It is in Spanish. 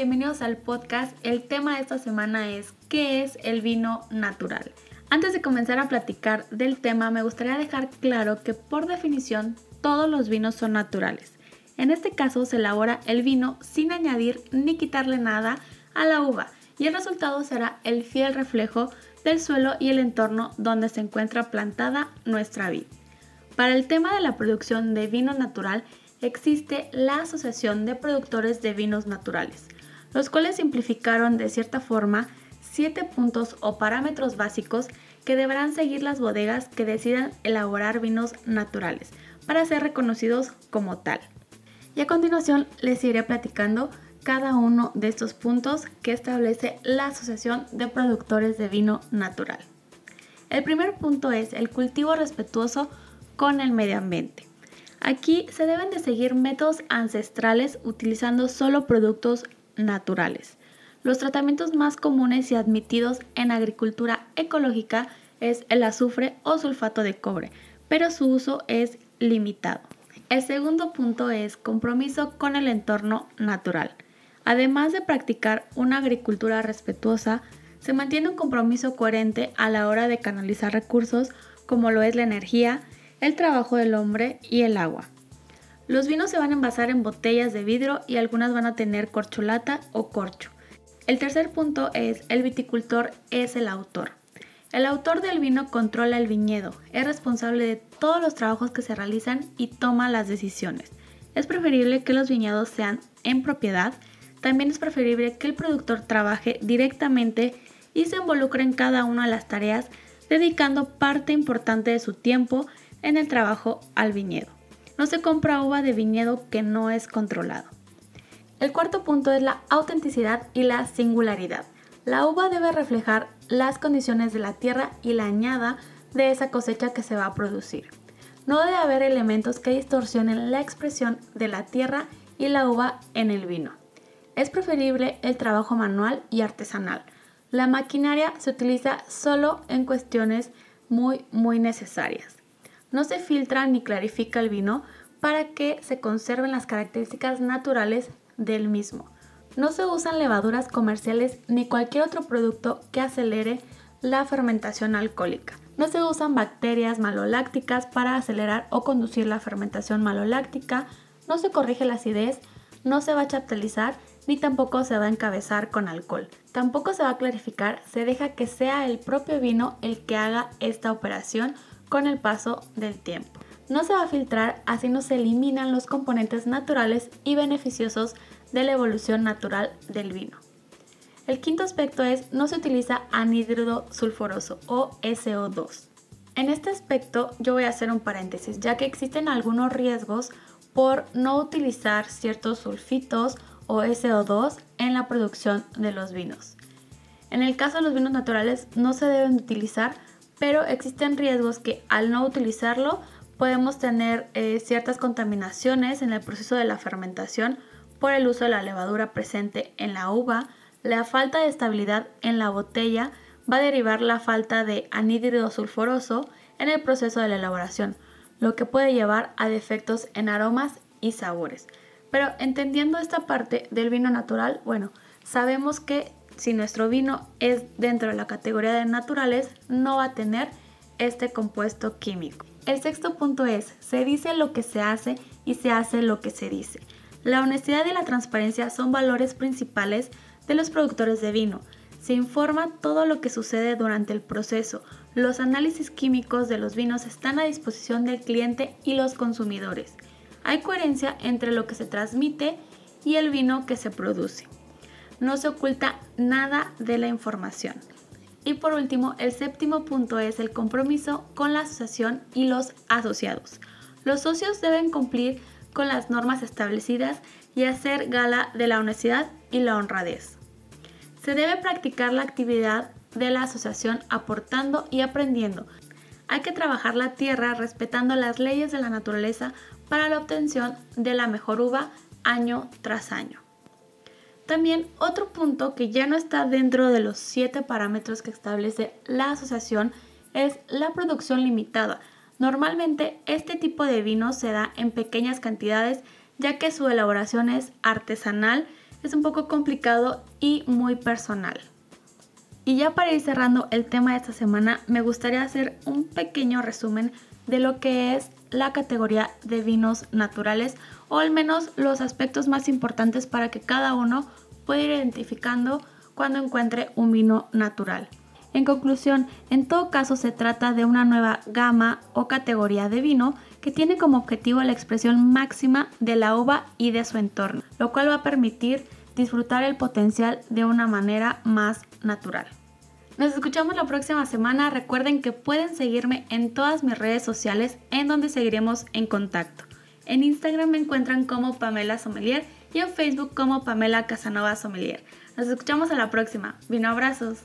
Bienvenidos al podcast. El tema de esta semana es ¿qué es el vino natural? Antes de comenzar a platicar del tema, me gustaría dejar claro que por definición todos los vinos son naturales. En este caso se elabora el vino sin añadir ni quitarle nada a la uva y el resultado será el fiel reflejo del suelo y el entorno donde se encuentra plantada nuestra vid. Para el tema de la producción de vino natural existe la Asociación de Productores de Vinos Naturales, los cuales simplificaron de cierta forma siete puntos o parámetros básicos que deberán seguir las bodegas que decidan elaborar vinos naturales para ser reconocidos como tal. Y a continuación les iré platicando cada uno de estos puntos que establece la Asociación de Productores de Vino Natural. El primer punto es el cultivo respetuoso con el medio ambiente. Aquí se deben de seguir métodos ancestrales utilizando solo productos naturales. Los tratamientos más comunes y admitidos en agricultura ecológica es el azufre o sulfato de cobre, pero su uso es limitado. El segundo punto es compromiso con el entorno natural. Además de practicar una agricultura respetuosa, se mantiene un compromiso coherente a la hora de canalizar recursos como lo es la energía, el trabajo del hombre y el agua. Los vinos se van a envasar en botellas de vidrio y algunas van a tener corcholata o corcho. El tercer punto es el viticultor es el autor. El autor del vino controla el viñedo, es responsable de todos los trabajos que se realizan y toma las decisiones. Es preferible que los viñedos sean en propiedad, también es preferible que el productor trabaje directamente y se involucre en cada una de las tareas, dedicando parte importante de su tiempo en el trabajo al viñedo. No se compra uva de viñedo que no es controlado. El cuarto punto es la autenticidad y la singularidad. La uva debe reflejar las condiciones de la tierra y la añada de esa cosecha que se va a producir. No debe haber elementos que distorsionen la expresión de la tierra y la uva en el vino. Es preferible el trabajo manual y artesanal. La maquinaria se utiliza solo en cuestiones muy muy necesarias. No se filtra ni clarifica el vino para que se conserven las características naturales del mismo. No se usan levaduras comerciales ni cualquier otro producto que acelere la fermentación alcohólica. No se usan bacterias malolácticas para acelerar o conducir la fermentación maloláctica. No se corrige la acidez, no se va a chaptalizar ni tampoco se va a encabezar con alcohol. Tampoco se va a clarificar, se deja que sea el propio vino el que haga esta operación con el paso del tiempo. No se va a filtrar, así no se eliminan los componentes naturales y beneficiosos de la evolución natural del vino. El quinto aspecto es no se utiliza anhídrido sulfuroso o SO2. En este aspecto yo voy a hacer un paréntesis, ya que existen algunos riesgos por no utilizar ciertos sulfitos o SO2 en la producción de los vinos. En el caso de los vinos naturales no se deben utilizar pero existen riesgos que al no utilizarlo podemos tener eh, ciertas contaminaciones en el proceso de la fermentación por el uso de la levadura presente en la uva, la falta de estabilidad en la botella va a derivar la falta de anhídrido sulfuroso en el proceso de la elaboración, lo que puede llevar a defectos en aromas y sabores. Pero entendiendo esta parte del vino natural, bueno, sabemos que si nuestro vino es dentro de la categoría de naturales, no va a tener este compuesto químico. El sexto punto es, se dice lo que se hace y se hace lo que se dice. La honestidad y la transparencia son valores principales de los productores de vino. Se informa todo lo que sucede durante el proceso. Los análisis químicos de los vinos están a disposición del cliente y los consumidores. Hay coherencia entre lo que se transmite y el vino que se produce no se oculta nada de la información. Y por último, el séptimo punto es el compromiso con la asociación y los asociados. Los socios deben cumplir con las normas establecidas y hacer gala de la honestidad y la honradez. Se debe practicar la actividad de la asociación aportando y aprendiendo. Hay que trabajar la tierra respetando las leyes de la naturaleza para la obtención de la mejor uva año tras año. También otro punto que ya no está dentro de los siete parámetros que establece la asociación es la producción limitada. Normalmente este tipo de vino se da en pequeñas cantidades ya que su elaboración es artesanal, es un poco complicado y muy personal. Y ya para ir cerrando el tema de esta semana, me gustaría hacer un pequeño resumen de lo que es la categoría de vinos naturales o al menos los aspectos más importantes para que cada uno pueda ir identificando cuando encuentre un vino natural. En conclusión, en todo caso se trata de una nueva gama o categoría de vino que tiene como objetivo la expresión máxima de la uva y de su entorno, lo cual va a permitir disfrutar el potencial de una manera más natural. Nos escuchamos la próxima semana. Recuerden que pueden seguirme en todas mis redes sociales en donde seguiremos en contacto. En Instagram me encuentran como Pamela Sommelier y en Facebook como Pamela Casanova Sommelier. Nos escuchamos a la próxima. Vino abrazos.